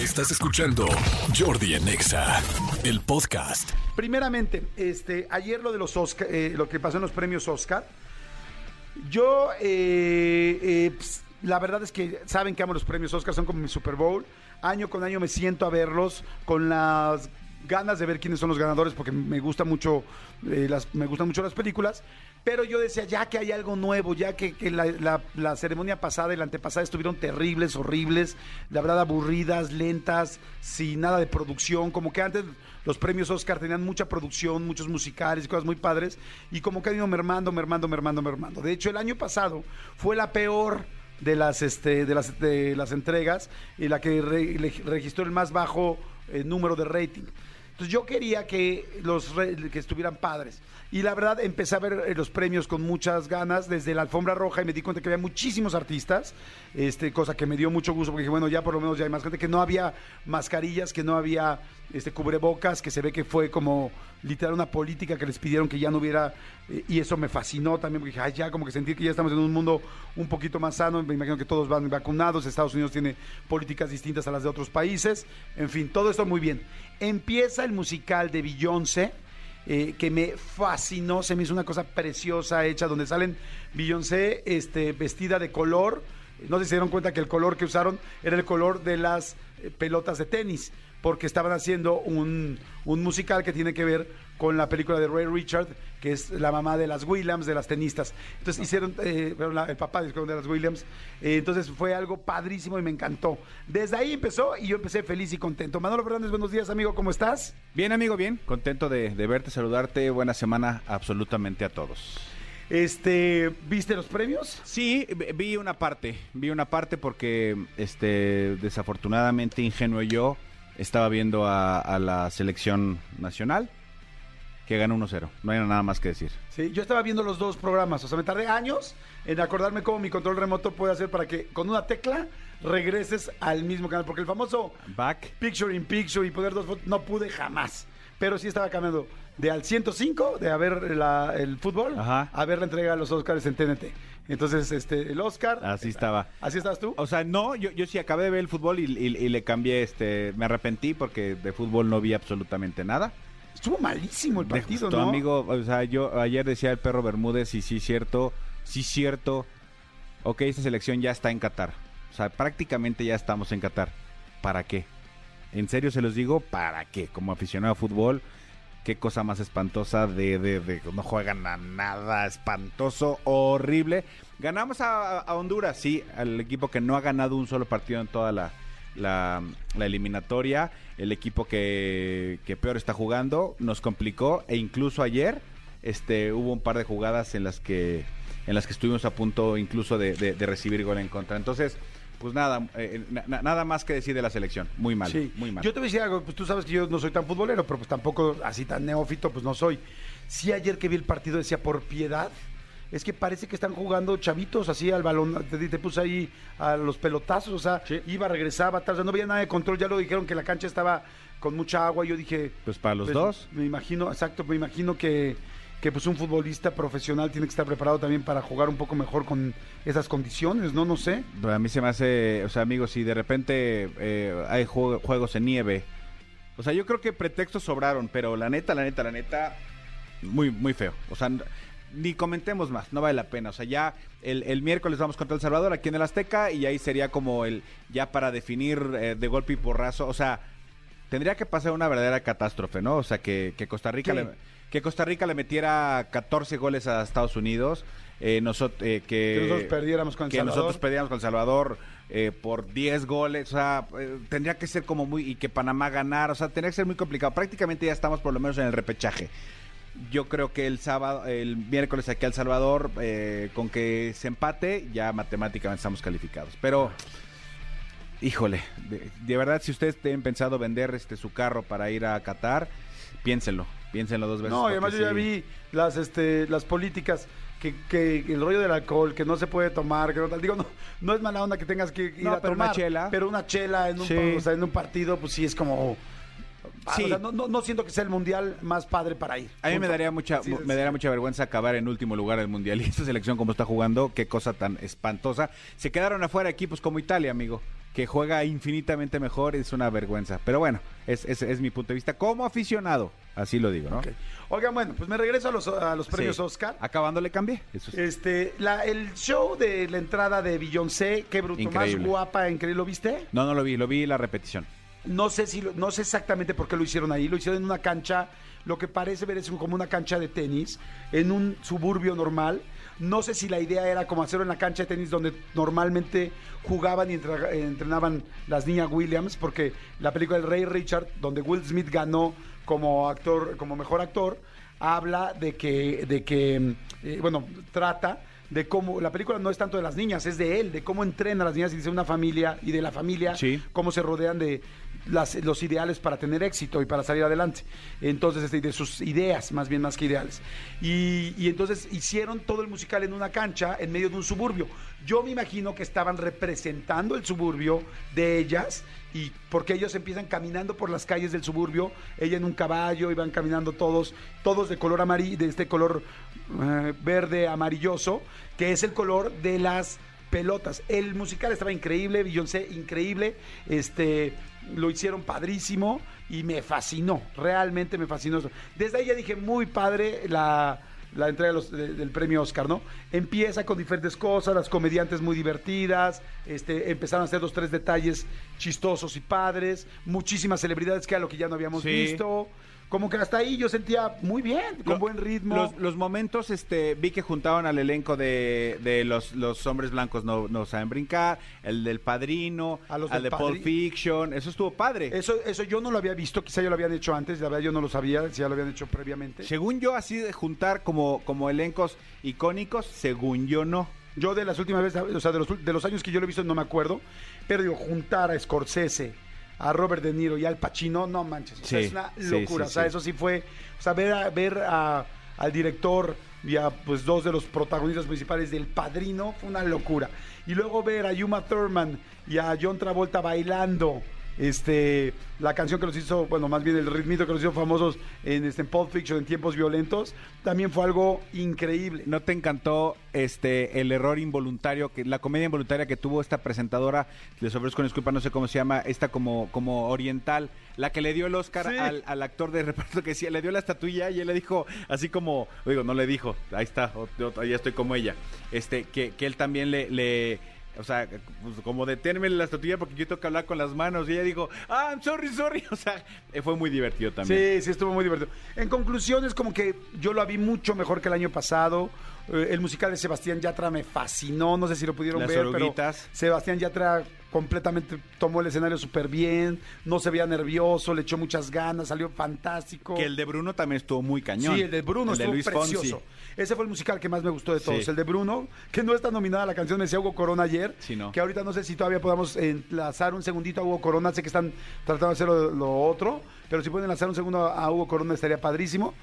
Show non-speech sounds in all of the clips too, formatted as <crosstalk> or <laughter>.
Estás escuchando Jordi en Exa, el podcast. Primeramente, este, ayer lo de los Oscar, eh, lo que pasó en los premios Oscar, yo, eh, eh, ps, la verdad es que saben que amo los premios Oscar, son como mi Super Bowl. Año con año me siento a verlos con las ganas de ver quiénes son los ganadores porque me gusta mucho, eh, las, me gustan mucho las películas. Pero yo decía, ya que hay algo nuevo, ya que, la, ceremonia pasada y la antepasada estuvieron terribles, horribles, la verdad aburridas, lentas, sin nada de producción, como que antes los premios Oscar tenían mucha producción, muchos musicales cosas muy padres, y como que han ido mermando, mermando, mermando, mermando. De hecho, el año pasado fue la peor de las este de las de las entregas y la que registró el más bajo eh, número de rating. Entonces yo quería que los que estuvieran padres. Y la verdad empecé a ver eh, los premios con muchas ganas desde la alfombra roja y me di cuenta que había muchísimos artistas, este cosa que me dio mucho gusto porque dije, bueno, ya por lo menos ya hay más gente que no había mascarillas, que no había este cubrebocas, que se ve que fue como literal una política que les pidieron que ya no hubiera eh, y eso me fascinó también porque ya como que sentir que ya estamos en un mundo un poquito más sano, me imagino que todos van vacunados, Estados Unidos tiene políticas distintas a las de otros países, en fin, todo esto muy bien. Empieza el musical de Beyoncé, eh, que me fascinó, se me hizo una cosa preciosa hecha, donde salen Beyoncé este, vestida de color, no sé si se dieron cuenta que el color que usaron era el color de las eh, pelotas de tenis, porque estaban haciendo un, un musical que tiene que ver con la película de Ray Richard, que es la mamá de las Williams, de las tenistas. Entonces hicieron, eh, bueno, la- el papá de las Williams, Eh, entonces fue algo padrísimo y me encantó. Desde ahí empezó y yo empecé feliz y contento. Manolo Fernández, buenos días amigo, ¿cómo estás? Bien, amigo, bien. Contento de, de verte, saludarte. Buena semana absolutamente a todos. Este, ¿viste los premios? Sí, vi- vi una parte. Vi una parte porque, este, desafortunadamente, ingenuo yo, estaba viendo a, a la selección nacional que ganó 1-0. No hay nada más que decir. Sí, yo estaba viendo los dos programas, o sea, me tardé años en acordarme cómo mi control remoto puede hacer para que con una tecla regreses al mismo canal, porque el famoso Back. Picture in Picture y poner dos fotos, no pude jamás. Pero sí estaba cambiando de al 105, de la- el fútbol, Ajá. a ver la entrega de los Oscars en TNT. Entonces, este, el Oscar. Así estaba. ¿Así estás tú? O sea, no, yo, yo sí acabé de ver el fútbol y, y- y le cambié, este, me arrepentí porque de fútbol no vi absolutamente nada. Estuvo malísimo el partido, tu ¿no? amigo, o sea, yo ayer decía el perro Bermúdez y sí cierto, sí cierto. Ok, esta selección ya está en Qatar. O sea, prácticamente ya estamos en Qatar. ¿Para qué? En serio se los digo, ¿para qué? Como aficionado a fútbol, qué cosa más espantosa de, de, de- no juegan a nada, espantoso, horrible. Ganamos a, a Honduras, sí, al equipo que no ha ganado un solo partido en toda la, la, la eliminatoria, el equipo que, que peor está jugando, nos complicó e incluso ayer este, hubo un par de jugadas en las que en las que estuvimos a punto incluso de, de- recibir gol en contra. Entonces, pues nada, eh, na- na- nada más que decir de la selección. Muy mal, Sí. muy mal. Yo te voy a decir algo, pues tú sabes que yo no soy tan futbolero, pero pues tampoco así tan neófito, pues no soy. Sí, ayer que vi el partido decía, por piedad, es que parece que están jugando chavitos así al balón, te, te puse ahí a los pelotazos, o sea, Sí. iba, regresaba, atrás, no había nada de control, ya lo dijeron que la cancha estaba con mucha agua, yo dije... Pues para los pues, dos. Me imagino, exacto, me imagino que, que pues un futbolista profesional tiene que estar preparado también para jugar un poco mejor con esas condiciones, ¿no? No sé. A mí se me hace, o sea, amigos, si de repente eh, hay jue- juegos en nieve, o sea, yo creo que pretextos sobraron, pero la neta, la neta, la neta, muy, muy feo. O sea, ni comentemos más, no vale la pena. O sea, ya el, el miércoles vamos contra El Salvador aquí en el Azteca y ahí sería como el, ya para definir eh, de golpe y porrazo, o sea, tendría que pasar una verdadera catástrofe, ¿no? O sea, que, que Costa Rica Sí. le, que Costa Rica le metiera 14 goles a Estados Unidos, eh, eh, que, Que nosotros perdiéramos con El que Salvador. nosotros perdíamos con El Salvador eh, por 10 goles, o sea, tendría que ser como muy, y que Panamá ganara, o sea, tendría que ser muy complicado. Prácticamente ya estamos por lo menos en el repechaje. Yo creo que el sábado, el miércoles aquí a El Salvador, eh, con que se empate, ya matemáticamente estamos calificados. Pero, híjole, de, de verdad, si ustedes tienen pensado vender este su carro para ir a Qatar, piénsenlo, piénsenlo dos veces. No, además yo ya vi las, este, las políticas que, que el rollo del alcohol, que no se puede tomar, que no tal. Digo, no, no es mala onda que tengas que ir No, a pero tomar. una chela. Pero una chela en un, Sí. o sea, en un partido, pues sí es como... padre. Sí. O sea, no, no, no siento que sea el mundial más padre para ir. A mí me daría mucha Sí, me daría mucha vergüenza acabar en último lugar del mundial y esta selección como está jugando, qué cosa tan espantosa. Se quedaron afuera equipos como Italia, amigo, que juega infinitamente mejor, es una vergüenza. Pero bueno, es, es, es mi punto de vista como aficionado, así lo digo, ¿no? Oigan, bueno, pues me regreso a los, a los premios Sí. Oscar. Acabando le cambié. Eso sí. Este, la, el show de la entrada de Beyoncé, qué bruto, Increíble. más guapa, increíble, ¿lo viste? No, no lo vi, lo vi la repetición. No sé si no sé exactamente por qué lo hicieron ahí, lo hicieron en una cancha, lo que parece ver es como una cancha de tenis, en un suburbio normal. No sé si la idea era como hacerlo en la cancha de tenis donde normalmente jugaban y entre- entrenaban las niñas Williams, porque la película El Rey Richard, donde Will Smith ganó como actor, como mejor actor, habla de que, de que eh, bueno, trata de cómo la película no es tanto de las niñas, es de él, de cómo entrena a las niñas y dice una familia y de la familia, Sí. cómo se rodean de las- los ideales para tener éxito y para salir adelante. Entonces, este, de sus ideas, más bien más que ideales. Y, entonces hicieron todo el musical en una cancha, en medio de un suburbio. Yo me imagino que estaban representando el suburbio de ellas y porque ellos empiezan caminando por las calles del suburbio, ella en un caballo, iban caminando todos, todos de color amarillo, de este color eh, verde amarilloso, que es el color de las pelotas. El musical estaba increíble, Beyoncé increíble, este lo hicieron padrísimo y me fascinó, realmente me fascinó. eso. Desde ahí ya dije, muy padre la, la entrega del premio Oscar, ¿no? Empieza con diferentes cosas, las comediantes muy divertidas, este, empezaron a hacer dos, tres detalles chistosos y padres, muchísimas celebridades que era lo que ya no habíamos Sí. visto. Como que hasta ahí yo sentía muy bien, con Lo- buen ritmo. Los, los momentos, este, vi que juntaban al elenco de, de los, los hombres blancos no, no saben brincar, el del padrino, A los al de Pulp Fiction, eso estuvo padre. Eso, eso yo no lo había visto, quizá ya lo habían hecho antes, la verdad yo no lo sabía, si ya lo habían hecho previamente. Según yo, así de juntar como, como elencos icónicos, según yo no. Yo de las últimas veces, o sea, de los, de los años que yo lo he visto no me acuerdo, pero digo, juntar a Scorsese, a Robert De Niro y al Pacino, no manches, o sea, es una locura, sí, o sea, eso sí fue, o sea, ver, a- ver a- al director y a pues dos de los protagonistas principales del Padrino fue una locura. Y luego ver a Yuma Thurman y a John Travolta bailando este la canción que los hizo, bueno, más bien el ritmito que los hizo famosos en, este, en Pulp Fiction, en tiempos violentos, también fue algo increíble. ¿No te encantó este el error involuntario, que la comedia involuntaria que tuvo esta presentadora, les ofrezco disculpa, no sé cómo se llama, esta como, como oriental, la que le dio el Oscar Sí. al, al actor de reparto que decía, le dio la estatuilla y él le dijo, así como, digo, no le dijo, ahí está, ya estoy como ella, este, que, que él también le, le o sea, pues, como deténme la estatuilla porque yo tengo que hablar con las manos. Y ella dijo, ah, I'm sorry, sorry. <laughs> O sea, eh, fue muy divertido también. Sí, sí, estuvo muy divertido. En conclusión, es como que yo lo vi mucho mejor que el año pasado. Eh, el musical de Sebastián Yatra me fascinó. No sé si lo pudieron Las ver, oruguitas. pero Sebastián Yatra completamente tomó el escenario súper bien. No se veía nervioso, le echó muchas ganas, salió fantástico. Que el de Bruno también estuvo muy cañón. Sí, el de Bruno El de estuvo Luis precioso. Fonsi. Ese fue el musical que más me gustó de todos. Sí. El de Bruno, que no está nominada a la canción, me decía Hugo Corona ayer. Sí, no. Que ahorita no sé si todavía podamos enlazar un segundito a Hugo Corona. Sé que están tratando de hacer lo, lo otro, pero si pueden enlazar un segundo a Hugo Corona estaría padrísimo.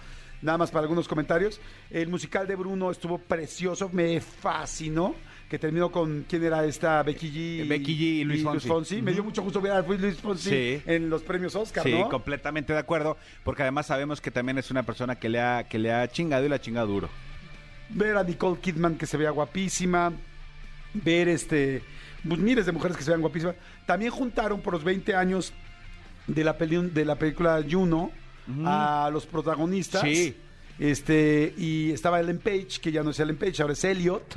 Nada más para algunos comentarios. El musical de Bruno estuvo precioso, me fascinó. Que terminó con quién era esta Becky G. Eh, Becky G y Luis Fonsi. Me dio mucho gusto ver a Luis Fonsi Sí. en los premios Oscar, Sí, ¿no? completamente de acuerdo, porque además sabemos que también es una persona que le ha, que le ha chingado y la ha chingado duro. ver a Nicole Kidman que se vea guapísima, ver este, pues miles de mujeres que se vean guapísimas. También juntaron por los 20 años de la, peli- de la película Juno a los protagonistas. Sí. Este, y estaba Ellen Page, que ya no es Ellen Page, ahora es Elliot,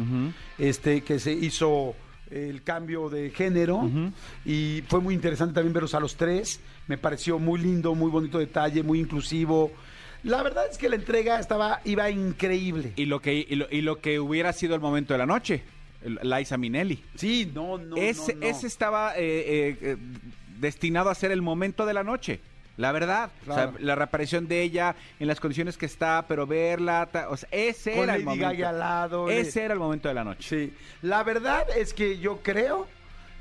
este, que se hizo el cambio de género y fue muy interesante también verlos a los tres. Me pareció muy lindo, muy bonito detalle, muy inclusivo. La verdad es que la entrega estaba, iba increíble. Y lo que, y lo, y lo que hubiera sido el momento de la noche, Liza Minnelli. Sí, no, no, ese, no, no. ese estaba eh, eh, destinado a ser el momento de la noche. La verdad, Claro. O sea, la reaparición de ella en las condiciones que está, pero verla, ta- o sea, ese Con era el momento. Al lado. Ese era el momento de la noche. Sí, la verdad es que yo creo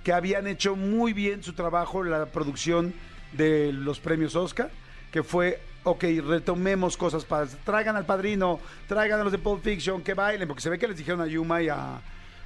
que habían hecho muy bien su trabajo la producción de los premios Oscar, que fue, ok, retomemos cosas para, traigan al padrino, traigan a los de Pulp Fiction, que bailen, porque se ve que les dijeron a Yuma y a,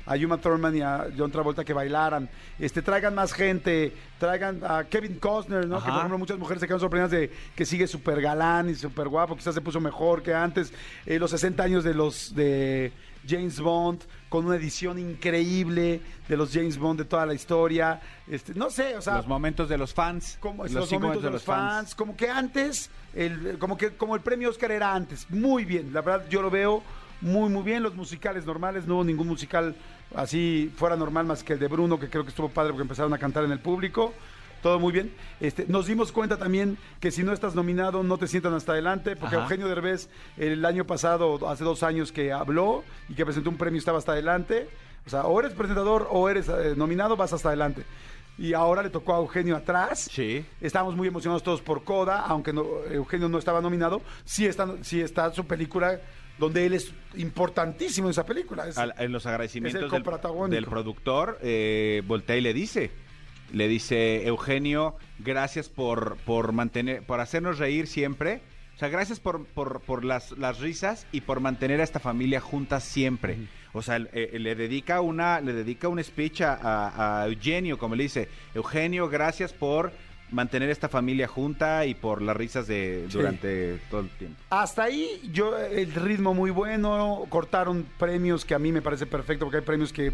a Uma Thurman y a John Travolta que bailaran. Este, traigan más gente, traigan a Kevin Costner, ¿no? Ajá. Que por ejemplo muchas mujeres se quedan sorprendidas de que sigue súper galán y súper guapo, quizás se puso mejor que antes. Eh, los 60 años de los de James Bond, con una edición increíble de los James Bond de toda la historia. Este, no sé, o sea, los momentos de los fans. como los los, momentos de los fans, como que antes, el, como que como el premio Oscar era antes, muy bien, la verdad yo lo veo muy muy bien, los musicales normales, no hubo ningún musical así fuera normal más que el de Bruno, que creo que estuvo padre porque empezaron a cantar en el público. Todo muy bien. Este, nos dimos cuenta también que si no estás nominado, no te sientan hasta adelante, porque Ajá. Eugenio Derbez el año pasado, hace dos años que habló y que presentó un premio, estaba hasta adelante. O sea, o eres presentador o eres eh, nominado, vas hasta adelante. Y ahora le tocó a Eugenio atrás. Sí. Estábamos muy emocionados todos por Coda, aunque no- Eugenio no estaba nominado. Sí está, sí está su película, donde él es importantísimo en esa película. Es- Al- en los agradecimientos Es el del, coprotagónico. del productor, eh, voltea y le dice, le dice, Eugenio, gracias por, por mantener, por hacernos reír siempre. O sea, gracias por, por, por las, las risas y por mantener a esta familia junta siempre. O sea, eh, le dedica una, le dedica un speech a, a- a Eugenio, como le dice, Eugenio, gracias por mantener esta familia junta y por las risas de Sí. durante todo el tiempo. Hasta ahí, yo el ritmo muy bueno, cortaron premios que a mí me parece perfecto, porque hay premios que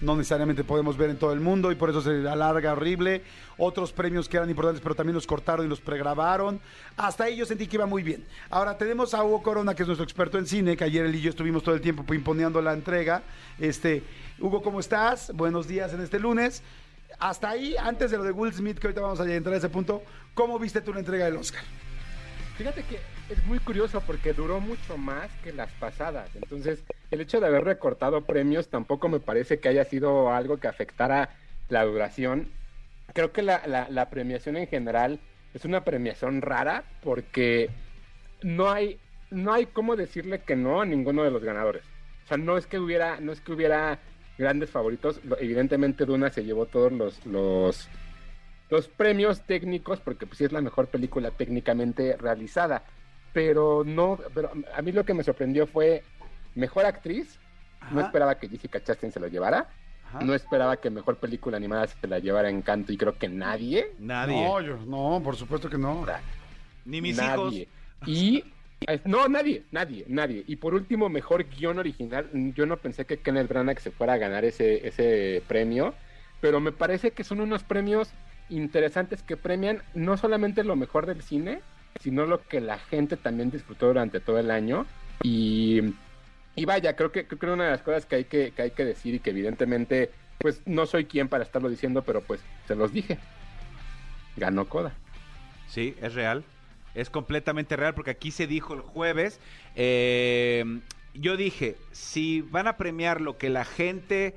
no necesariamente podemos ver en todo el mundo y por eso se alarga horrible. Otros premios que eran importantes, pero también los cortaron y los pregrabaron. Hasta ahí yo sentí que iba muy bien. Ahora tenemos a Hugo Corona, que es nuestro experto en cine, que ayer él y yo estuvimos todo el tiempo pimponeando la entrega. Este, Hugo, ¿cómo estás? Buenos días en este lunes. Hasta ahí, antes de lo de Will Smith, que ahorita vamos a entrar a ese punto, ¿cómo viste tú la entrega del Oscar? Fíjate que es muy curioso porque duró mucho más que las pasadas. Entonces, el hecho de haber recortado premios tampoco me parece que haya sido algo que afectara la duración. Creo que la, la- premiación en general es una premiación rara porque no hay, no hay cómo decirle que no a ninguno de los ganadores. O sea, no es que hubiera, no es que hubiera grandes favoritos. Evidentemente Duna se llevó todos los, los, los premios técnicos porque pues sí es la mejor película técnicamente realizada. Pero no, pero a mí lo que me sorprendió fue mejor actriz. No esperaba que Jessica Chastain se lo llevara. Ajá. No esperaba que mejor película animada se la llevara Encanto y creo que nadie. Nadie. No, yo, no, por supuesto que no. Ni mis nadie. hijos. Y no, nadie, nadie, nadie. Y por último, mejor guion original. Yo no pensé que Kenneth Branagh se fuera a ganar ese, ese premio, pero me parece que son unos premios interesantes que premian no solamente lo mejor del cine, sino lo que la gente también disfrutó durante todo el año. Y, y vaya, creo que, creo que una de las cosas que hay que, que hay que decir y que evidentemente, pues no soy quien para estarlo diciendo, pero pues se los dije. Ganó Coda. Sí, es real. Es completamente real porque aquí se dijo el jueves. eh, yo dije, si van a premiar lo que la gente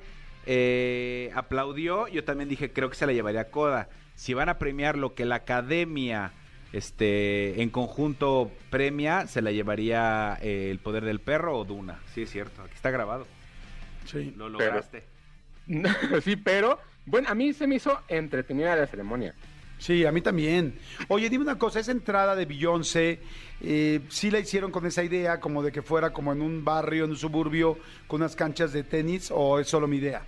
eh, aplaudió, yo también dije, creo que se la llevaría Coda. Si van a premiar lo que la academia este, en conjunto premia, se la llevaría eh, El Poder del Perro o Duna. Sí, es cierto, aquí está grabado. Sí. Lo Pero- lograste. <laughs> sí, pero bueno, a mí se me hizo entretenida la ceremonia. Sí, a mí también. Oye, dime una cosa, esa entrada de Beyoncé, eh, ¿sí la hicieron con esa idea como de que fuera como en un barrio, en un suburbio, con unas canchas de tenis, o es solo mi idea?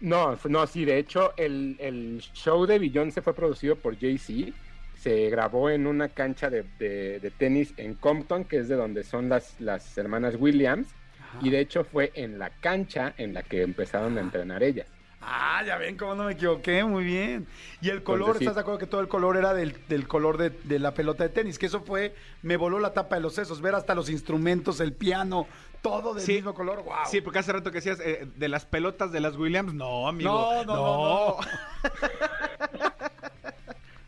No, no, sí, de hecho, el, el show de Beyoncé fue producido por Jay-Z. Se grabó en una cancha de, de- de tenis en Compton, que es de donde son las, las hermanas Williams. Y de hecho fue en la cancha en la que empezaron a entrenar ellas. Ah, ya ven cómo no me equivoqué, muy bien. Y el color, Entonces, sí. ¿estás de acuerdo que todo el color era del, del color de, de la pelota de tenis? Que eso fue, me voló la tapa de los sesos, ver hasta los instrumentos, el piano, todo del Sí. mismo color, wow. Sí, porque hace rato que decías eh, de las pelotas de las Williams. No, amigo. No, no, no, no. <laughs>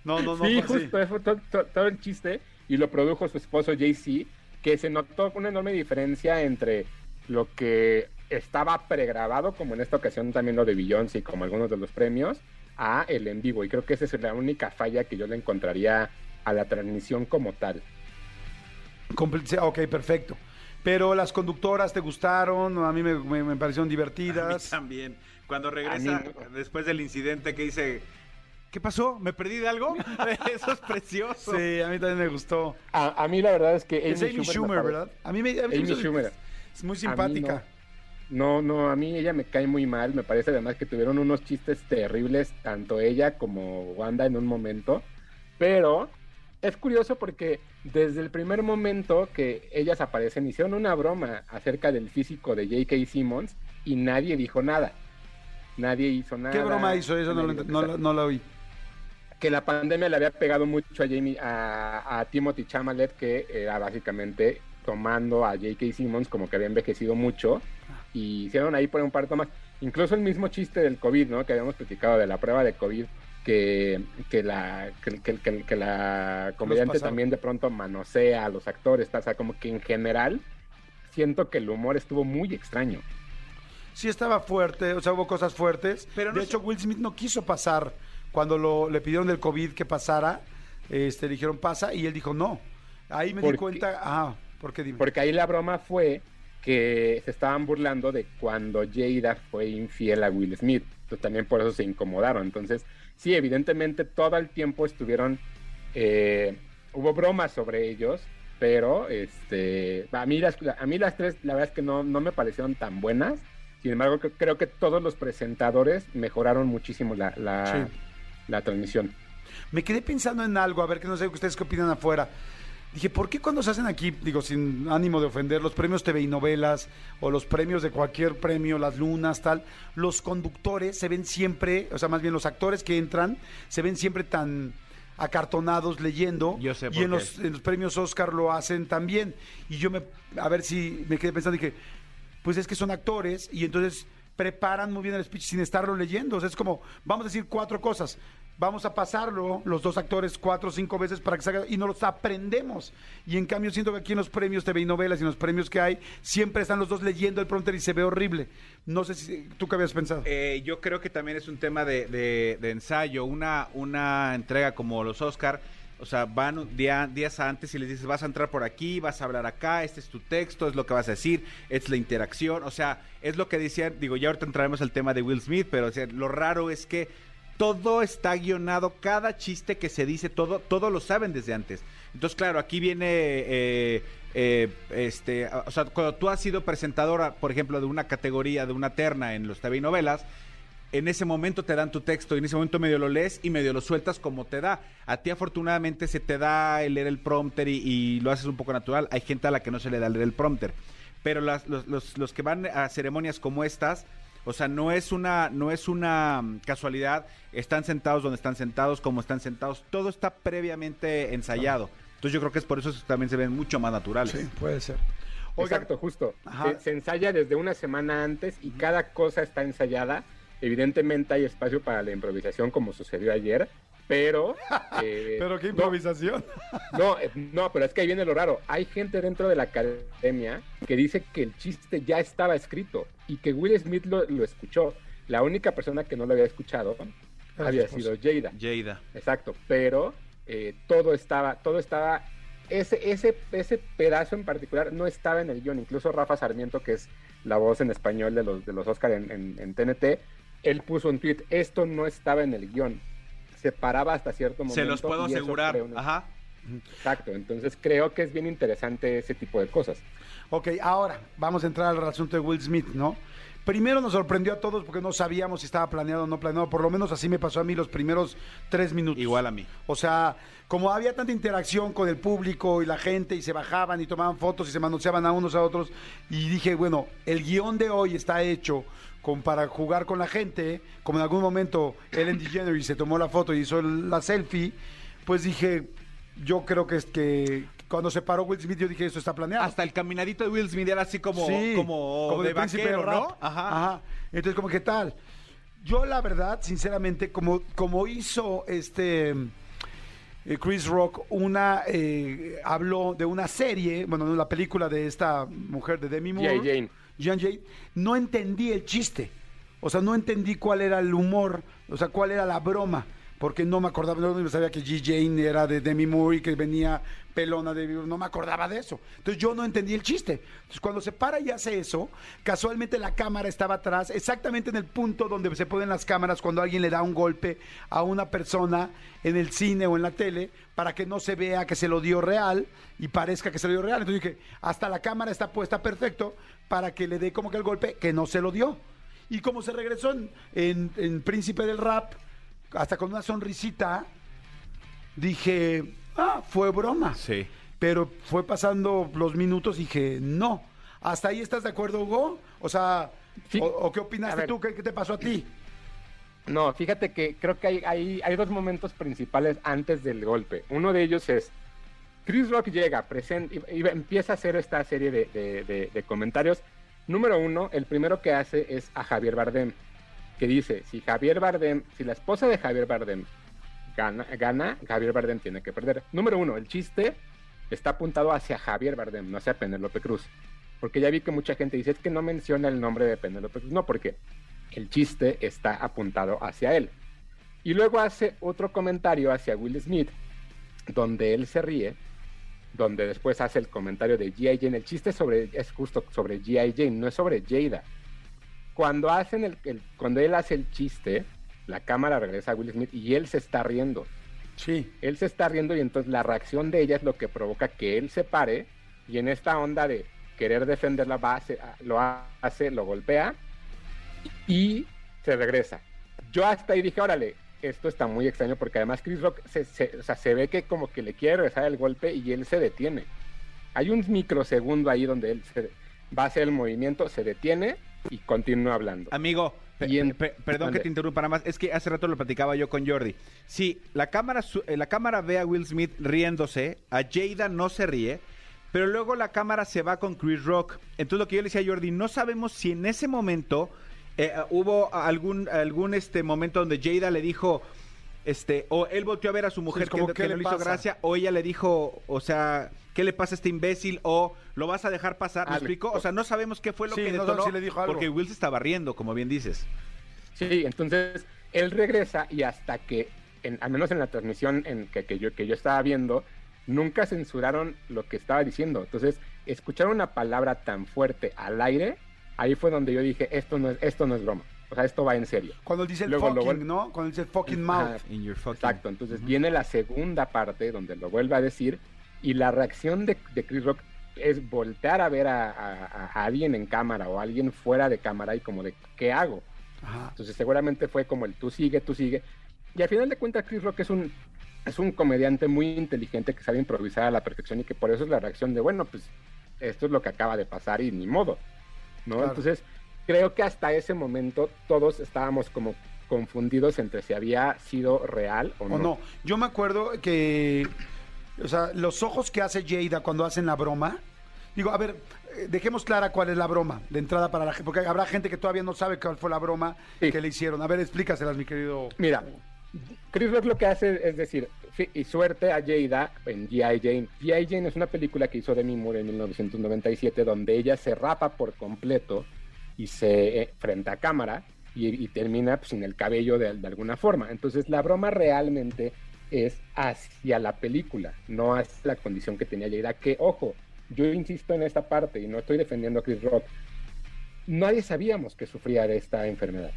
No, no, no, sí, justo, fue to- to- todo el chiste. Y lo produjo su esposo Jay-Z, que se notó una enorme diferencia entre lo que estaba pregrabado, como en esta ocasión también lo de Beyoncé y como algunos de los premios, a el en vivo. Y creo que esa es la única falla que yo le encontraría a la transmisión como tal. Ok, perfecto. Pero las conductoras te gustaron, a mí me, me- me parecieron A mí divertidas. también. Cuando regresa mí después del incidente que dice, ¿qué pasó? ¿Me perdí de algo? <laughs> <laughs> Eso es precioso. Sí, a mí también me gustó. A, a mí la verdad es que Amy es Amy Schumer, me Schumer, ¿verdad? A mí me a mí Amy Schumer. Es muy A mí simpática. No, no, a mí ella me cae muy mal. Me parece además que tuvieron unos chistes terribles, tanto ella como Wanda en un momento. Pero es curioso porque desde el primer momento que ellas aparecen, hicieron una broma acerca del físico de J.K. Simmons y nadie dijo nada. Nadie hizo nada. ¿Qué broma hizo eso? No, lo- no, la oí. que la pandemia le había pegado mucho a Jamie, a, a Timothy Chamalet, que era básicamente tomando a J.K. Simmons como que había envejecido mucho y hicieron ahí por un par de tomas. Incluso el mismo chiste del COVID, ¿no? Que habíamos platicado de la prueba de COVID, que, que la que, que- que- que la comediante también de pronto manosea a los actores, o sea, como que en general siento que el humor estuvo muy extraño. Sí estaba fuerte, o sea, hubo cosas fuertes. Pero no de hecho, Will Smith no quiso pasar cuando lo, le pidieron del COVID que pasara. Este, le dijeron pasa y él dijo no. Ahí me di cuenta, ajá, ¿por qué dime? Porque ahí la broma fue que se estaban burlando de cuando Jada fue infiel a Will Smith. Entonces también por eso se incomodaron. Entonces, sí, evidentemente todo el tiempo estuvieron. eh, hubo bromas sobre ellos, pero este a mí las, a mí las tres, la verdad es que no, no me parecieron tan buenas. Sin embargo, creo que todos los presentadores mejoraron muchísimo la, la, Sí. la transmisión. Me quedé pensando en algo, a ver que no sé ustedes qué opinan afuera. Dije, ¿por qué cuando se hacen aquí, digo, sin ánimo de ofender, los premios TV y novelas o los premios de cualquier premio, las lunas, tal, los conductores se ven siempre, o sea, más bien los actores que entran, se ven siempre tan acartonados leyendo Yo sé y en los, en los premios Oscar lo hacen también y yo me a ver si me quedé pensando dije pues es que son actores y entonces preparan muy bien el speech sin estarlo leyendo. O sea, es como, vamos a decir cuatro cosas. Vamos a pasarlo los dos actores cuatro o cinco veces para que salga y nos los aprendemos. Y en cambio siento que aquí en los premios TV y novelas y en los premios que hay, siempre están los dos leyendo el prompter y se ve horrible. No sé si tú qué habías pensado. Eh, yo creo que también es un tema de, de- de ensayo, una, una entrega como los Oscar, o sea, van día, días antes y les dices, vas a entrar por aquí, vas a hablar acá, este es tu texto, es lo que vas a decir, es la interacción, o sea, es lo que decían, digo, ya ahorita entraremos al tema de Will Smith, pero o sea, lo raro es que todo está guionado, cada chiste que se dice, todo, todo lo saben desde antes. Entonces, claro, aquí viene, eh, eh, este, o sea, cuando tú has sido presentadora, por ejemplo, de una categoría, de una terna en los TV y novelas, en ese momento te dan tu texto y en ese momento medio lo lees y medio lo sueltas como te da. A ti afortunadamente se te da el leer el prompter y, lo haces un poco natural. Hay gente a la que no se le da leer el prompter. Pero los que van a ceremonias como estas, o sea, no es una, no es una mm, casualidad. Están sentados donde están sentados, como están sentados. Todo está previamente ensayado. Entonces yo creo que es por eso que también se ven mucho más naturales. Sí, puede ser. Exacto, justo. Se ensaya desde una semana antes y cada cosa está ensayada. Evidentemente hay espacio para la improvisación como sucedió ayer, pero... <laughs> eh, pero qué no, improvisación. No, no, pero es que ahí viene lo raro. Hay gente dentro de la academia que dice que el chiste ya estaba escrito y que Will Smith lo, lo escuchó. La única persona que no lo había escuchado había sido. Jada. Jada. Exacto, pero eh, todo estaba, todo estaba, ese, ese, ese pedazo en particular no estaba en el guion. Incluso Rafa Sarmiento, que es la voz en español de los, de los Oscar en, en- en TNT, él puso un tweet, esto no estaba en el guion. Se paraba hasta cierto momento. Se los puedo y eso asegurar. una- Ajá. Exacto, entonces creo que es bien interesante ese tipo de cosas. Ok, ahora vamos a entrar al asunto de Will Smith, ¿no? Primero nos sorprendió a todos porque no sabíamos si estaba planeado o no planeado. Por lo menos así me pasó a mí los primeros tres minutos. Igual a mí. O sea, como había tanta interacción con el público y la gente y se bajaban y tomaban fotos y se manoseaban a unos a otros y dije, bueno, el guion de hoy está hecho con, para jugar con la gente, como en algún momento Ellen DeGeneres se tomó la foto y hizo el- la selfie, pues dije, yo creo que es que cuando se paró Will Smith yo dije, esto está planeado. Hasta el caminadito de Will Smith era así como, Sí, como, de, príncipe vaquero. ¿no? Ajá. Ajá. Entonces, como, ¿qué tal? Yo, la verdad, sinceramente, como, como hizo este eh, Chris Rock, una eh, habló de una serie, bueno, de la película de esta mujer de Demi Moore. Jane. Jean Jane, no entendí el chiste. O sea, no entendí cuál era el humor, o sea, cuál era la broma. Porque no me acordaba, no sabía que G. Jane era de Demi Moore que venía pelona de no me acordaba de eso. Entonces yo no entendí el chiste. Entonces cuando se para y hace eso, casualmente la cámara estaba atrás, exactamente en el punto donde se ponen las cámaras cuando alguien le da un golpe a una persona en el cine o en la tele, para que no se vea que se lo dio real y parezca que se lo dio real. Entonces dije, hasta la cámara está puesta perfecto, para que le dé como que el golpe que no se lo dio. Y como se regresó en, en- en Príncipe del Rap, hasta con una sonrisita, dije, ah, fue broma. Sí. Pero fue pasando los minutos y dije, no. ¿Hasta ahí estás de acuerdo, Hugo? O sea, Sí. o, o qué opinaste tú? ¿Qué, qué te pasó a ti? No, fíjate que creo que hay, hay, hay dos momentos principales antes del golpe. Uno de ellos es, Chris Rock llega, presenta, y, y empieza a hacer esta serie de, de- de- de comentarios. Número uno, el primero que hace es a Javier Bardem, que dice, si Javier Bardem, si la esposa de Javier Bardem gana, gana Javier Bardem tiene que perder. Número uno, el chiste está apuntado hacia Javier Bardem, no hacia Penélope Cruz. Porque ya vi que mucha gente dice, es que no menciona el nombre de Penélope Cruz. No, porque el chiste está apuntado hacia él. Y luego hace otro comentario hacia Will Smith, donde él se ríe, donde después hace el comentario de G.I. Jane. El chiste sobre, es justo sobre G.I. Jane, no es sobre Jada. Cuando, hacen el, el- cuando él hace el chiste, la cámara regresa a Will Smith y él se está riendo. Sí. Él se está riendo y entonces la reacción de ella es lo que provoca que él se pare y en esta onda de querer defender la base, lo hace, lo golpea y se regresa. Yo hasta ahí dije, órale, esto está muy extraño porque además Chris Rock se, se- o sea, se ve que como que le quiere regresar el golpe y él se detiene. Hay un microsegundo ahí donde él se, va a hacer el movimiento, se detiene y continúa hablando. Amigo, Y en- perdón que te interrumpa nada más, es que hace rato lo platicaba yo con Jordi. Sí, la cámara, su- eh, la cámara ve a Will Smith riéndose, a Jada no se ríe, pero luego la cámara se va con Chris Rock. Entonces lo que yo le decía a Jordi, no sabemos si en ese momento eh, hubo algún, algún este momento donde Jada le dijo, este, o él volteó a ver a su mujer es como, que, ¿qué que le no le hizo pasa? gracia, o ella le dijo, o sea, ¿qué le pasa a este imbécil? O lo vas a dejar pasar, ¿me explico? O sea, no sabemos qué fue lo Sí, que no detonó, si le dijo algo. porque Will se estaba riendo, como bien dices. Sí, entonces él regresa y hasta que, en, al menos en la transmisión en que, que yo, que yo estaba viendo, nunca censuraron lo que estaba diciendo. Entonces, escuchar una palabra tan fuerte al aire, ahí fue donde yo dije, esto no es, esto no es broma. O sea, esto va en serio. Cuando él dice el Luego fucking, ¿no? Cuando dice fucking Ajá, mouth. In your fucking- Exacto, entonces viene la segunda parte donde lo vuelve a decir y la reacción de, de Chris Rock es voltear a ver a, a- a alguien en cámara o a alguien fuera de cámara y como de, ¿qué hago? Ajá. Entonces seguramente fue como el tú sigue, tú sigue. Y al final de cuentas Chris Rock es un, es un comediante muy inteligente que sabe improvisar a la perfección y que por eso es la reacción de, bueno, pues esto es lo que acaba de pasar y ni modo. ¿no? Claro. Entonces creo que hasta ese momento todos estábamos como confundidos entre si había sido real o no. o no. Yo me acuerdo que, o sea, los ojos que hace Jada cuando hacen la broma, digo, a ver, eh, dejemos clara cuál es la broma de entrada para la gente, porque habrá gente que todavía no sabe cuál fue la broma Sí. que le hicieron. A ver, explícaselas, mi querido. Mira, Chris Rock lo que hace es decir, y suerte a Jada en G.I. Jane. G.I. Jane es una película que hizo Demi Moore en 1997 donde ella se rapa por completo y se eh, frente a cámara y, y termina pues, sin el cabello de, de alguna forma. Entonces la broma realmente es hacia la película, no hacia la condición que tenía Jada. Que ojo, yo insisto en esta parte y no estoy defendiendo a Chris Rock. Nadie sabíamos que sufría de esta enfermedad.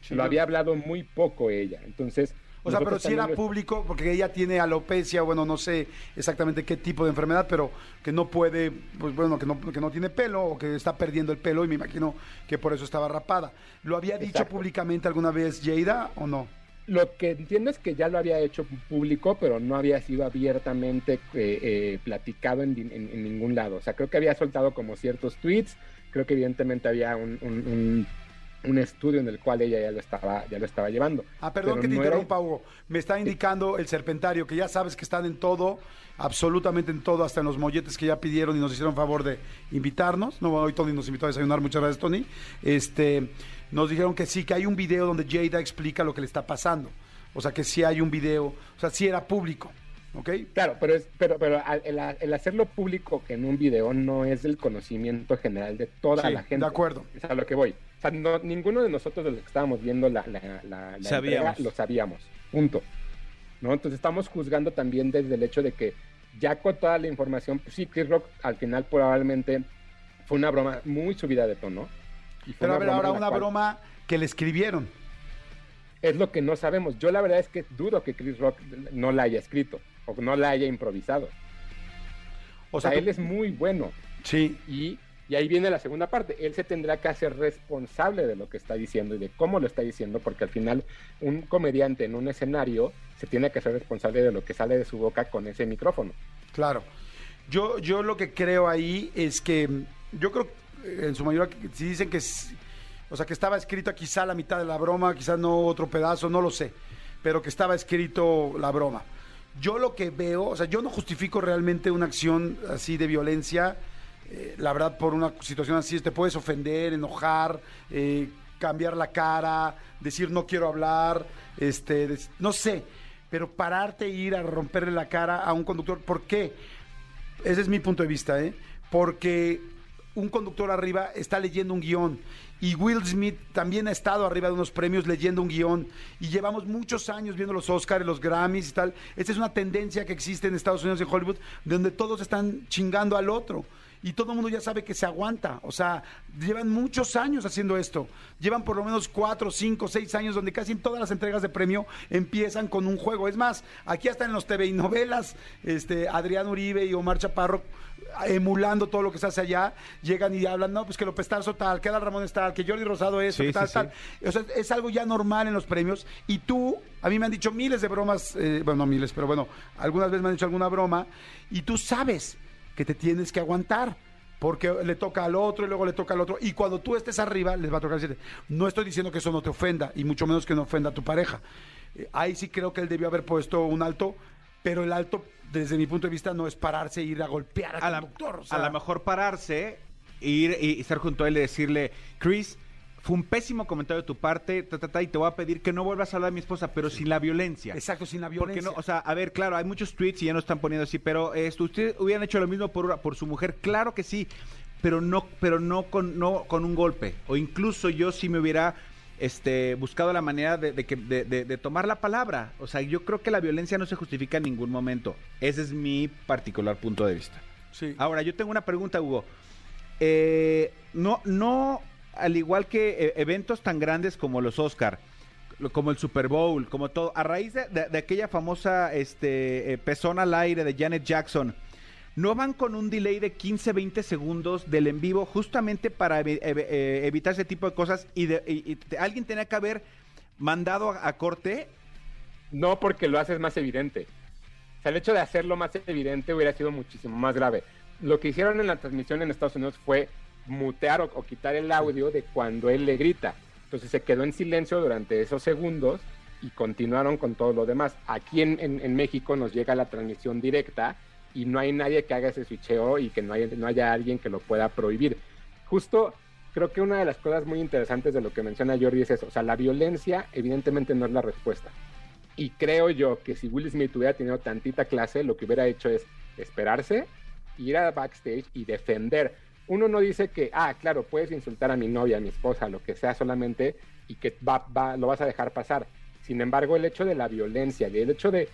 Sí, Lo había hablado muy poco ella. Entonces. O sea, pero si era público, porque ella tiene alopecia, bueno, no sé exactamente qué tipo de enfermedad, pero que no puede, pues bueno, que no, que no tiene pelo o que está perdiendo el pelo y me imagino que por eso estaba rapada. ¿Lo había dicho Exacto. públicamente alguna vez Jada o no? Lo que entiendo es que ya lo había hecho público, pero no había sido abiertamente eh, eh, platicado en, ningún lado. O sea, creo que había soltado como ciertos tweets. Creo que evidentemente había un- un estudio en el cual ella ya lo estaba, ya lo estaba llevando. Ah, perdón Pero que te no era- interrumpa, Hugo. Me está indicando el serpentario, que ya sabes que están en todo, absolutamente en todo, hasta en los molletes que ya pidieron y nos hicieron favor de invitarnos. No, hoy Tony nos invitó a desayunar, muchas gracias, Tony. Este, nos dijeron que sí, que hay un video donde Jada explica lo que le está pasando. O sea, que sí hay un video, o sea, sí era público, ¿ok? Claro, pero es, pero, pero el, el hacerlo público en un video no es del conocimiento general de toda Sí, la gente. de acuerdo. Es a lo que voy. O sea, no- ninguno de nosotros de los que estábamos viendo la, la, la- la Sabíamos. entrega lo sabíamos. Punto. ¿No? Entonces estamos juzgando también desde el hecho de que ya con toda la información, pues sí, Chris Rock al final probablemente fue una broma muy subida de tono. y fue Pero a ver, ahora una cual- broma que le escribieron. es lo que no sabemos. Yo la verdad es que dudo que Chris Rock no la haya escrito o no la haya improvisado. O O sea, él es muy bueno sí, y Y ahí viene la segunda parte. Él se tendrá que hacer responsable de lo que está diciendo y de cómo lo está diciendo, porque al final un comediante en un escenario se tiene que hacer responsable de lo que sale de su boca con ese micrófono. Claro. Yo, yo lo que creo ahí es que yo creo en su mayoría si dicen que o sea que estaba escrito quizá la mitad de la broma, quizá no otro pedazo, no lo sé, pero que estaba escrito la broma. Yo lo que veo, o sea, yo no justifico realmente una acción así de violencia eh, la verdad, por una situación así, te puedes ofender, enojar, eh, cambiar la cara, decir no quiero hablar, este, no sé, pero pararte e ir a romperle la cara a un conductor, ¿por qué? Ese es mi punto de vista, ¿eh? Porque un conductor arriba está leyendo un guion y Will Smith también ha estado arriba de unos premios leyendo un guion y llevamos muchos años viendo los Oscars, los Grammys y tal. Esta es una tendencia que existe en Estados Unidos y Hollywood donde todos están chingando al otro y todo el mundo ya sabe que se aguanta. O sea, llevan muchos años haciendo esto. Llevan por lo menos cuatro, cinco, seis años donde casi en todas las entregas de premio empiezan con un juego. Es más, aquí hasta en los TV y novelas, este, Adrián Uribe y Omar Chaparro emulando todo lo que se hace allá, llegan y hablan, no, pues que López Tarso tal, que Adal Ramón tal, que Jordi Rosado es, tal, tal. O sea, es algo ya normal en los premios. Y tú, a mí me han dicho miles de bromas, eh, bueno, no miles, pero bueno, algunas veces me han dicho alguna broma, y tú sabes que te tienes que aguantar. Porque le toca al otro y luego le toca al otro. Y cuando tú estés arriba, les va a tocar decirte, no estoy diciendo que eso no te ofenda, y mucho menos que no ofenda a tu pareja. Eh, ahí sí creo que él debió haber puesto un alto, pero el alto, desde mi punto de vista, no es pararse e ir a golpear al conductor. A lo mejor pararse, ir y estar junto a él y decirle, Chris, fue un pésimo comentario de tu parte, ta, y te voy a pedir que no vuelvas a hablar de mi esposa, pero sin la violencia. Exacto, sin la violencia. Porque no, o sea, a ver, claro, hay muchos tweets y ya no están poniendo así, pero esto, ustedes hubieran hecho lo mismo por, por su mujer, claro que sí, pero no, pero no con, no con un golpe. O incluso yo sí me hubiera este, buscado la manera de, que, de, tomar la palabra. O sea, yo creo que la violencia no se justifica en ningún momento. Ese es mi particular punto de vista. Sí. Ahora, yo tengo una pregunta, Hugo. Eh, no, no al igual que eh, eventos tan grandes como los Oscar, como el Super Bowl, como todo, a raíz de, aquella famosa este, eh, pezón al aire de Janet Jackson, no van con un delay de 15, 20 segundos del en vivo justamente para eh, evitar ese tipo de cosas y, de, alguien tenía que haber mandado a, corte. No, porque lo haces más evidente. O sea, el hecho de hacerlo más evidente hubiera sido muchísimo más grave. Lo que hicieron en la transmisión en Estados Unidos fue mutear o, quitar el audio de cuando él le grita. Entonces se quedó en silencio durante esos segundos y continuaron con todo lo demás. Aquí en, México nos llega la transmisión directa y no hay nadie que haga ese switcheo y que no, no haya alguien que lo pueda prohibir. Justo creo que una de las cosas muy interesantes de lo que menciona Jordi es eso. O sea, la violencia evidentemente no es la respuesta. Y creo yo que si Will Smith hubiera tenido tantita clase, lo que hubiera hecho es esperarse, ir a backstage y defender uno no dice que, ah, claro, puedes insultar a mi novia, a mi esposa, lo que sea solamente, y que va, va, lo vas a dejar pasar. Sin embargo, el hecho de la violencia, el hecho de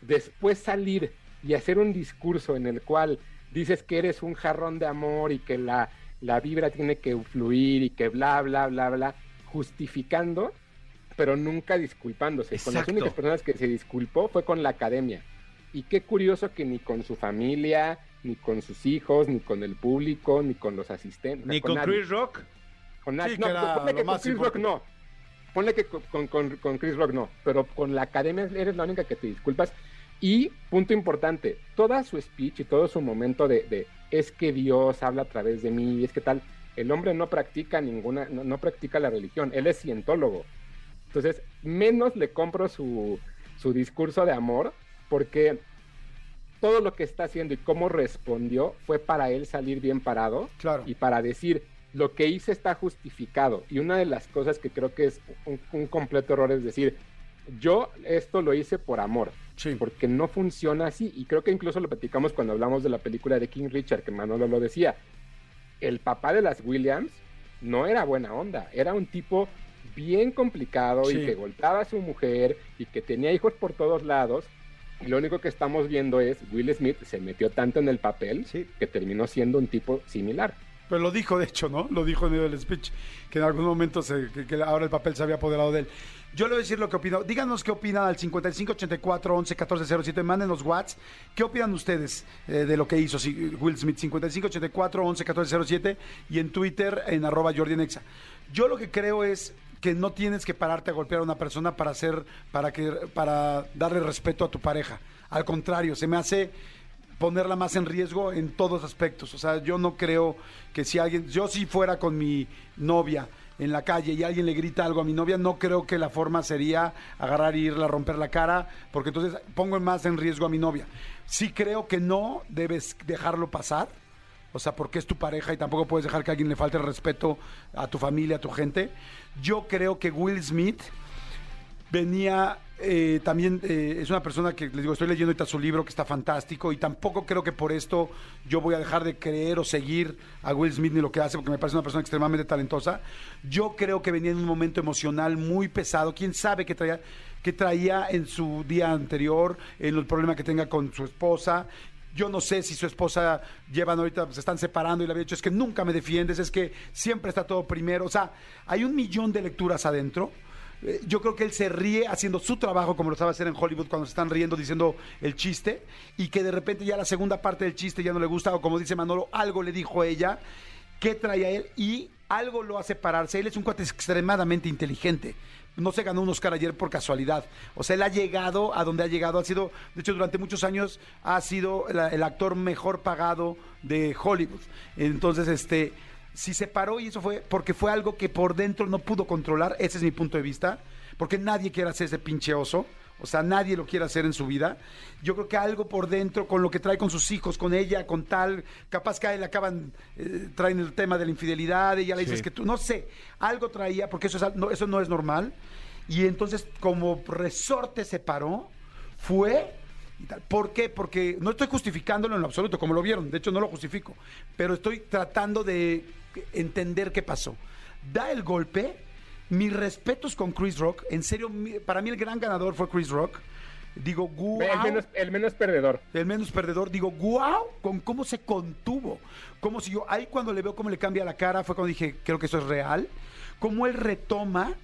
después salir y hacer un discurso en el cual dices que eres un jarrón de amor y que la, la vibra tiene que fluir y que bla, bla, bla, bla, justificando, pero nunca disculpándose. Con las únicas personas que se disculpó fue con la academia. Y qué curioso que ni con su familia, ni con sus hijos, ni con el público, ni con los asistentes. Ni con, Chris Rock. Con nadie. no, ponle que con Chris Rock no. Ponle que con, con, Chris Rock no. Pero con la academia eres la única que te disculpas. Y, punto importante, toda su speech y todo su momento de, de es que Dios habla a través de mí, es que tal, el hombre no practica ninguna, no, no practica la religión, él es cientólogo. Entonces, menos le compro su, su discurso de amor, porque todo lo que está haciendo y cómo respondió fue para él salir bien parado claro. y para decir lo que hice está justificado. Y una de las cosas que creo que es un, completo error es decir, yo esto lo hice por amor, porque no funciona así. Y creo que incluso lo platicamos cuando hablamos de la película de King Richard, que Manolo lo decía. El papá de las Williams no era buena onda, era un tipo bien complicado y que golpeaba a su mujer y que tenía hijos por todos lados lo único que estamos viendo es Will Smith se metió tanto en el papel que terminó siendo un tipo similar. Pero lo dijo, de hecho, ¿no? Lo dijo en medio del speech, que en algún momento se, que, que ahora el papel se había apoderado de él. Yo le voy a decir lo que opino. Díganos qué opinan al 5584 11 14 07. Mándenos WhatsApp. ¿Qué opinan ustedes eh, de lo que hizo sí, Will Smith? 5584 11 14 07 y en Twitter en arroba Jordi Nexa. Yo lo que creo es que no tienes que pararte a golpear a una persona para hacer, para que, para darle respeto a tu pareja. Al contrario, se me hace ponerla más en riesgo en todos aspectos. O sea, yo no creo que si alguien, yo si fuera con mi novia en la calle y alguien le grita algo a mi novia, no creo que la forma sería agarrar y irla a romper la cara, porque entonces pongo más en riesgo a mi novia. Sí creo que no debes dejarlo pasar, o sea, porque es tu pareja y tampoco puedes dejar que a alguien le falte el respeto a tu familia, a tu gente. Yo creo que Will Smith venía eh, también eh, es una persona que les digo estoy leyendo ahorita su libro que está fantástico y tampoco creo que por esto yo voy a dejar de creer o seguir a Will Smith ni lo que hace porque me parece una persona extremadamente talentosa. Yo creo que venía en un momento emocional muy pesado. Quién sabe qué traía qué traía en su día anterior en el problema que tenga con su esposa yo no sé si su esposa llevan ahorita, se están separando y le había dicho, es que nunca me defiendes, es que siempre está todo primero. O sea, hay un millón de lecturas adentro eh, yo creo que él se ríe haciendo su trabajo como lo sabe hacer en Hollywood cuando se están riendo diciendo el chiste y que de repente ya la segunda parte del chiste ya no le gusta o como dice Manolo, algo le dijo ella, ¿qué trae a él? Y algo lo hace pararse. Él es un cuate extremadamente inteligente. No se ganó un Oscar ayer por casualidad. O sea, él ha llegado a donde ha llegado. Ha sido, de hecho, durante muchos años ha sido el actor mejor pagado de Hollywood. Entonces, este, si se paró y eso fue porque fue algo que por dentro no pudo controlar, ese es mi punto de vista, porque nadie quiere hacer ese pinche oso, o sea, nadie lo quiere hacer en su vida. Yo creo que algo por dentro, con lo que trae con sus hijos, con ella, con tal, capaz que a él acaban, eh, traen el tema de la infidelidad, ella le dices que tú, no sé, algo traía, porque eso, es no, eso no es normal, y entonces como resorte se paró, fue y tal. ¿Por qué? Porque no estoy justificándolo en lo absoluto, como lo vieron, de hecho no lo justifico, pero estoy tratando de entender qué pasó. Da el golpe, mis respetos con Chris Rock, en serio, para mí el gran ganador fue Chris Rock. Digo, guau. El, menos, el menos perdedor. El menos perdedor, digo, guau, con cómo se contuvo. Como si yo, ahí cuando le veo cómo le cambia la cara, fue cuando dije, creo que eso es real. Cómo él retoma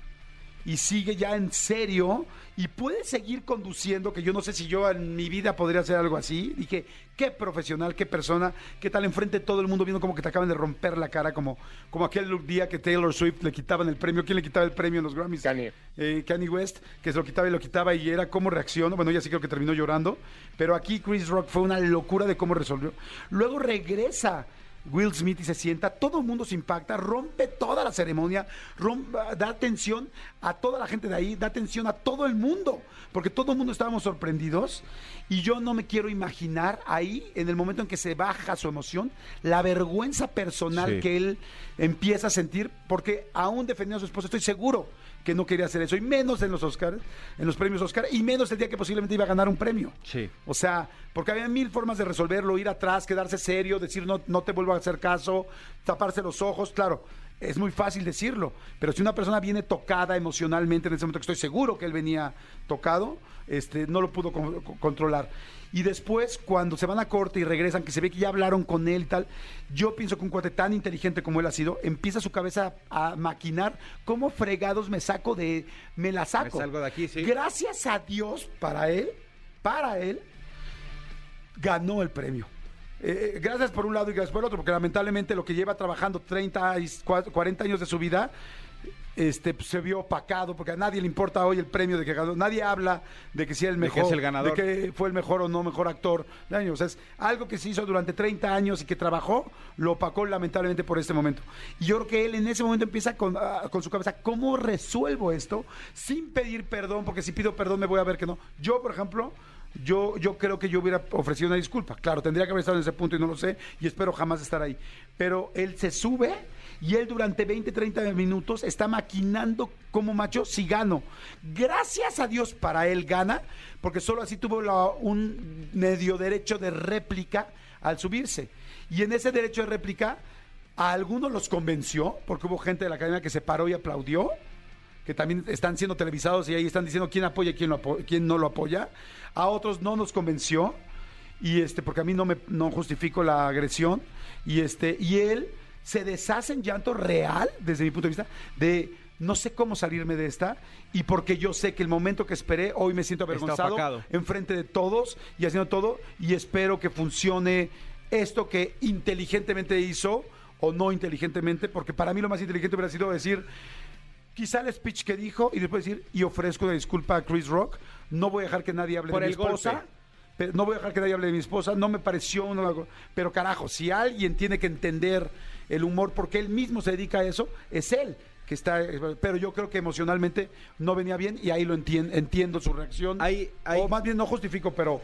y sigue ya en serio y puede seguir conduciendo, que yo no sé si yo en mi vida podría hacer algo así. Dije, qué profesional, qué persona, qué tal enfrente todo el mundo viendo como que te acaban de romper la cara, como, como aquel día que Taylor Swift le quitaban el premio. ¿Quién le quitaba el premio en los Grammys? Kanye. eh, Kanye West, que se lo quitaba y lo quitaba y era cómo reaccionó. Bueno, ya sí creo que terminó llorando, pero aquí Chris Rock fue una locura de cómo resolvió. Luego regresa Will Smith y se sienta, todo el mundo se impacta, rompe toda la ceremonia, rompe- da atención a toda la gente de ahí, da atención a todo el mundo, porque todo el mundo estábamos sorprendidos y yo no me quiero imaginar ahí, en el momento en que se baja su emoción, la vergüenza personal Sí. que él empieza a sentir, porque aún defendiendo a su esposa, estoy seguro que no quería hacer eso, y menos en los Oscars, en los premios Oscar, y menos el día que posiblemente iba a ganar un premio. Sí. O sea, porque había mil formas de resolverlo, ir atrás, quedarse serio, decir no, no te vuelvo a hacer caso, taparse los ojos, claro. Es muy fácil decirlo, pero si una persona viene tocada emocionalmente en ese momento, que estoy seguro que él venía tocado, este, no lo pudo con- con- controlar. Y después, cuando se van a corte y regresan, que se ve que ya hablaron con él y tal, yo pienso que un cuate tan inteligente como él ha sido, empieza su cabeza a maquinar cómo fregados me saco de... Me la saco. salgo de aquí, sí. Gracias a Dios, para él, para él, ganó el premio. Eh, eh, gracias por un lado y gracias por el otro, porque lamentablemente lo que lleva trabajando 30 y cua- 40 años de su vida, este, pues, se vio opacado, porque a nadie le importa hoy el premio de que ganó. Nadie habla de que sea el De mejor, que es el ganador. de que fue el mejor o no mejor actor año. O sea, es algo que se hizo durante 30 años y que trabajó, lo opacó lamentablemente por este momento. Y yo creo que él en ese momento empieza con, ah, con su cabeza, ¿cómo resuelvo esto sin pedir perdón? Porque si pido perdón me voy a ver que no. Yo, por ejemplo, yo, yo creo que yo hubiera ofrecido una disculpa. Claro, tendría que haber estado en ese punto y no lo sé y espero jamás estar ahí. Pero él se sube y él durante 20, 30 minutos está maquinando como macho si gano. Gracias a Dios para él gana, porque solo así tuvo un medio derecho de réplica al subirse. Y en ese derecho de réplica a algunos los convenció, porque hubo gente de la cadena que se paró y aplaudió que también están siendo televisados y ahí están diciendo quién apoya y quién, lo apo- quién no lo apoya. A otros no nos convenció y este porque a mí no me no justifico la agresión y este y él se deshace en llanto real, desde mi punto de vista, de no sé cómo salirme de esta y porque yo sé que el momento que esperé, hoy me siento avergonzado enfrente de todos y haciendo todo y espero que funcione esto que inteligentemente hizo o no inteligentemente, porque para mí lo más inteligente hubiera sido decir, quizá el speech que dijo y después decir, y ofrezco una disculpa a Chris Rock, no voy a dejar que nadie hable Por de mi el golpe. esposa. pero no voy a dejar que nadie hable de mi esposa, no me pareció una... Pero carajo, si alguien tiene que entender el humor porque él mismo se dedica a eso, es él que está... Pero yo creo que emocionalmente no venía bien y ahí lo entien- entiendo su reacción. Hay- hay- O más bien no justifico, pero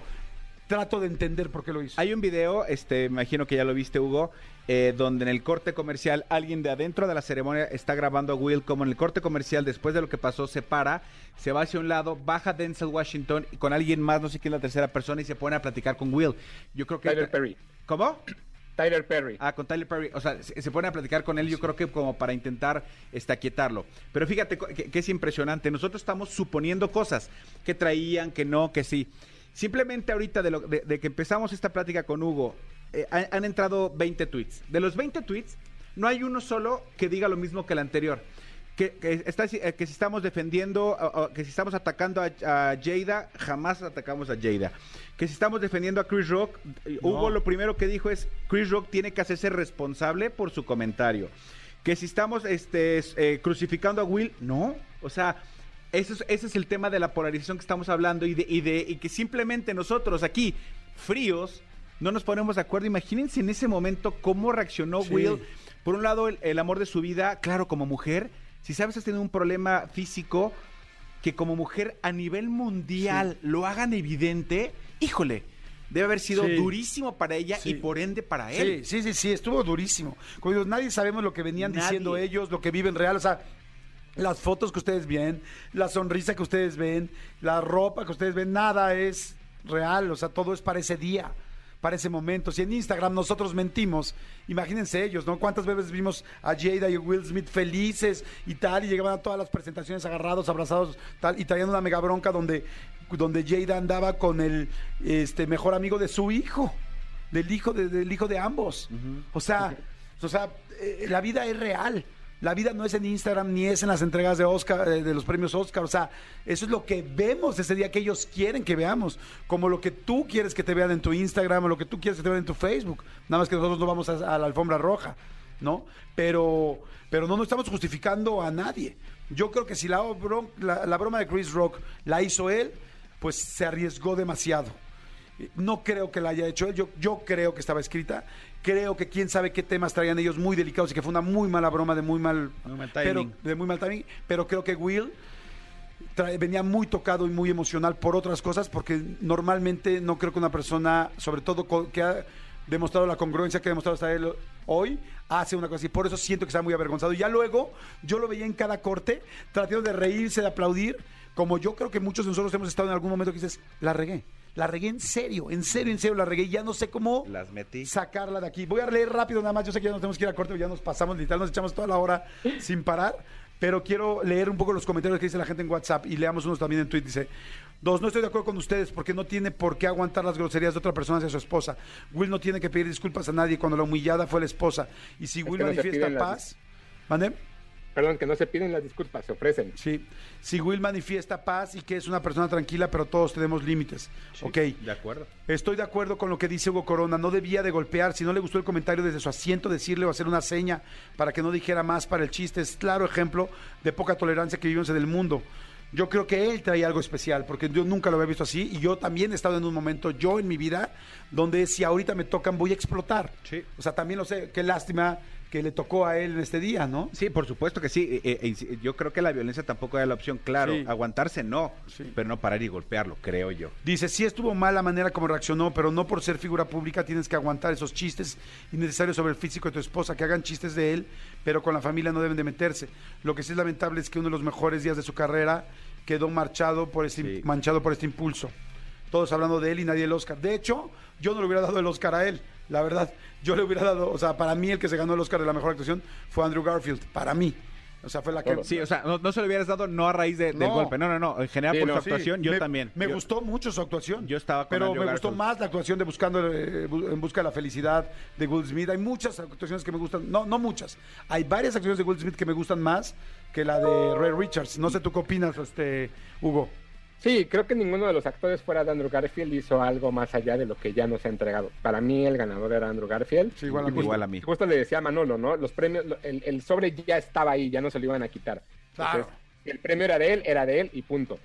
trato de entender por qué lo hizo. Hay un video, este, me imagino que ya lo viste, Hugo, eh, donde en el corte comercial alguien de adentro de la ceremonia está grabando a Will, como en el corte comercial, después de lo que pasó, se para, se va hacia un lado, baja Denzel Washington y con alguien más, no sé quién es la tercera persona, y se pone a platicar con Will. Yo creo que... Tyler Perry. ¿Cómo? Tyler Perry. Ah, con Tyler Perry. O sea, se, se pone a platicar con él, yo creo que como para intentar este, aquietarlo. Pero fíjate que es impresionante. Nosotros estamos suponiendo cosas que traían, que no, que sí. Simplemente ahorita de, lo- de- de que empezamos esta plática con Hugo, eh, han, han entrado 20 tweets. De los 20 tweets, no hay uno solo que diga lo mismo que el anterior. Que, que está, eh, que si estamos defendiendo, que si estamos atacando a, a Jada, jamás atacamos a Jada. Que si estamos defendiendo a Chris Rock, eh, Hugo lo primero que dijo es, Chris Rock tiene que hacerse responsable por su comentario. Que si estamos este, eh, crucificando a Will, no. O sea, eso es- ese es el tema de la polarización que estamos hablando y, de, y, de, y que simplemente nosotros aquí, fríos, no nos ponemos de acuerdo. Imagínense en ese momento cómo reaccionó Sí. Will. Por un lado, el, el amor de su vida, claro, como mujer. Si sabes, has tenido un problema físico, que como mujer a nivel mundial lo hagan evidente, híjole, debe haber sido Sí. durísimo para ella Sí. y por ende para Sí, él. sí, sí, sí, estuvo durísimo. Como digo, nadie sabemos lo que venían Nadie. diciendo ellos, lo que viven real, o sea, las fotos que ustedes ven, la sonrisa que ustedes ven, la ropa que ustedes ven, nada es real, o sea, todo es para ese día, para ese momento. Si en Instagram nosotros mentimos, imagínense ellos, ¿no? ¿Cuántas veces vimos a Jada y Will Smith felices y tal, y llegaban a todas las presentaciones agarrados, abrazados, tal, y traían una mega bronca donde, donde Jada andaba con el este, mejor amigo de su hijo? del hijo de, del hijo de ambos. O sea, o sea, eh, la vida es real. La vida no es en Instagram ni es en las entregas de Oscar, eh, de los premios Oscar. O sea, eso es lo que vemos ese día que ellos quieren que veamos. Como lo que tú quieres que te vean en tu Instagram o lo que tú quieres que te vean en tu Facebook. Nada más que nosotros no vamos a, la alfombra roja, ¿no? Pero, pero no nos estamos justificando a nadie. Yo creo que si la- la broma de Chris Rock la hizo él, pues se arriesgó demasiado. No creo que la haya hecho él, yo, yo creo que estaba escrita. Creo que quién sabe qué temas traían ellos muy delicados y que fue una muy mala broma de muy mal, Muy mal pero, timing. de muy mal timing. Pero creo que Will trae- venía muy tocado y muy emocional por otras cosas, porque normalmente no creo que una persona, sobre todo que ha demostrado la congruencia que ha demostrado hasta él hoy, hace una cosa así. Por eso siento que está muy avergonzado. Y ya luego, yo lo veía en cada corte, tratando de reírse, de aplaudir, como yo creo que muchos de nosotros hemos estado en algún momento que dices, la regué. La regué en serio, en serio, en serio, la regué. y Ya no sé cómo Las metí. sacarla de aquí. Voy a leer rápido nada más. Yo sé que ya nos tenemos que ir a corte, ya nos pasamos literal, nos echamos toda la hora <laughs> sin parar. Pero quiero leer un poco los comentarios que dice la gente en WhatsApp y leamos unos también en Twitter. Dice: Dos, no estoy de acuerdo con ustedes porque no tiene por qué aguantar las groserías de otra persona hacia su esposa. Will no tiene que pedir disculpas a nadie cuando la humillada fue la esposa. Y si Es Will no manifiesta piden las- paz. Perdón, que no se piden las disculpas, se ofrecen. Sí. Si Will manifiesta paz y que es una persona tranquila, pero todos tenemos límites. ok. De acuerdo. Estoy de acuerdo con lo que dice Hugo Corona. No debía de golpear. Si no le gustó el comentario desde su asiento, decirle o hacer una seña para que no dijera más para el chiste. Es claro ejemplo de poca tolerancia que vivimos en el mundo. Yo creo que él traía algo especial, porque yo nunca lo había visto así. Y yo también he estado en un momento, yo en mi vida, donde si ahorita me tocan, voy a explotar. Sí. O sea, también lo sé. Qué lástima que le tocó a él en este día, ¿no? Sí, por supuesto que sí. Eh, eh, eh, yo creo que la violencia tampoco era la opción. Claro, Sí. aguantarse no, Sí. pero no parar y golpearlo, creo yo. Dice, sí estuvo mal la manera como reaccionó, pero no por ser figura pública tienes que aguantar esos chistes innecesarios sobre el físico de tu esposa, que hagan chistes de él, pero con la familia no deben de meterse. Lo que sí es lamentable es que uno de los mejores días de su carrera quedó marchado por este, Sí. manchado por este impulso. Todos hablando de él y nadie el Oscar. De hecho, yo no le hubiera dado el Oscar a él, la verdad. Yo le hubiera dado, o sea, para mí el que se ganó el Oscar de la mejor actuación fue Andrew Garfield, para mí. O sea, fue la que... Sí, o sea, no, no se lo hubieras dado no a raíz de- del No. golpe. No, no, no. En general Sí, por no, su sí. actuación, yo me, también. Me Yo- gustó mucho su actuación. Yo estaba con Pero Andrew me gustó más la actuación de Buscando eh, en busca de la felicidad de Will Smith. Hay muchas actuaciones que me gustan. No, no muchas. Hay varias actuaciones de Will Smith que me gustan más que la de Ray Richards. No sé tú qué opinas, este Hugo. Sí, creo que ninguno de los actores fuera de Andrew Garfield hizo algo más allá de lo que ya nos ha entregado. Para mí el ganador era Andrew Garfield. Sí, igual a mí. justo- Igual a mí. Justo le decía a Manolo, ¿no? Los premios, el, el sobre ya estaba ahí, ya no se lo iban a quitar. Claro. Entonces, el premio era de él, era de él y punto.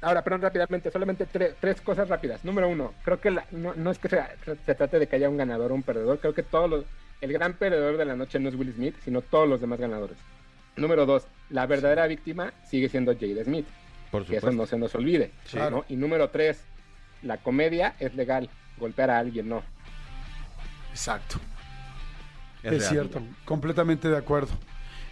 Ahora, perdón, rápidamente, solamente tre- tres cosas rápidas. Número uno, creo que la- no, no es que se, se trate de que haya un ganador o un perdedor, creo que todos los, el gran perdedor de la noche no es Will Smith, sino todos los demás ganadores. Número dos, la verdadera víctima sigue siendo Jada Smith. Por Que eso no se nos olvide. Sí. ¿no? Y número tres, la comedia es legal, golpear a alguien no. Exacto. Es Es, cierto, completamente de acuerdo.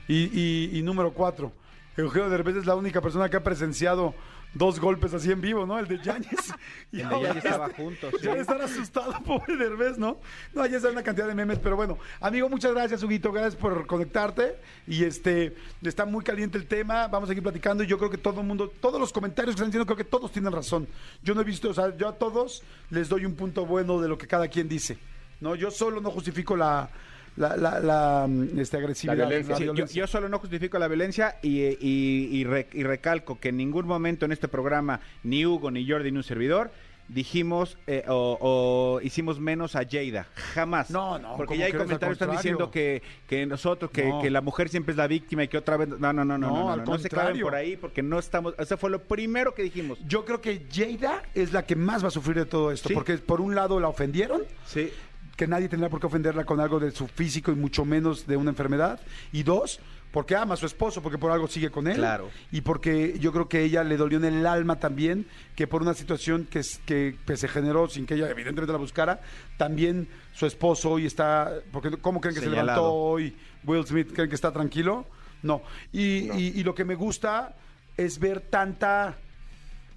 Y, y- y número cuatro, Eugenio Derbez es la única persona que ha presenciado dos golpes así en vivo, ¿no? El de Yáñez. Y <laughs> El de Yáñez estaba este- juntos, Ya sí. estar asustado, <laughs> pobre Derbez, ¿no? No, ya está una cantidad de memes, pero bueno. Amigo, muchas gracias, Huguito. Gracias por conectarte. Y este, está muy caliente el tema. Vamos a seguir platicando. Y yo creo que todo el mundo, todos los comentarios que están diciendo, creo que todos tienen razón. Yo no he visto, o sea, yo a todos les doy un punto bueno de lo que cada quien dice. ¿no? Yo solo no justifico la, la, la, la, mm, este, agresividad. La violencia. Sí, yo, violencia. yo solo no justifico la violencia y, y- y re- y recalco que en ningún momento en este programa, ni Hugo, ni Jordi, ni un servidor, dijimos eh, o, o hicimos menos a Jada. Jamás. No, no, Porque ¿cómo ya hay comentarios que están diciendo que, que nosotros, que, No. que la mujer siempre es la víctima y que otra vez. No, no, no, no, no, No, no, al no, no se claven por ahí porque no estamos. Eso fue lo primero que dijimos. Yo creo que Jada es la que más va a sufrir de todo esto, Sí. porque por un lado la ofendieron, Sí. Que nadie tendría por qué ofenderla con algo de su físico y mucho menos de una enfermedad. Y dos, porque ama a su esposo, porque por algo sigue con él. Claro. Y porque yo creo que ella le dolió en el alma también, que por una situación que, es- que, que se generó sin que ella evidentemente la buscara, también su esposo hoy está, porque ¿cómo creen que se levantó hoy Will Smith? ¿Creen que está tranquilo? No. Y, No. y- y lo que me gusta es ver tanta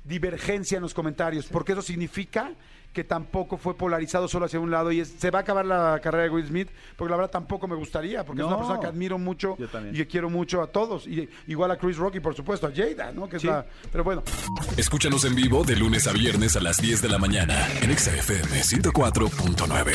divergencia en los comentarios, porque eso significa que tampoco fue polarizado solo hacia un lado y es- se va a acabar la carrera de Will Smith, porque la verdad tampoco me gustaría, porque es una persona que admiro mucho Yo también. y que quiero mucho a todos, y igual a Chris Rock y por supuesto a Jada, ¿no? Que es Sí. la- pero bueno, Escúchanos en vivo de lunes a viernes a las 10 de la mañana en Exa FM 104.9.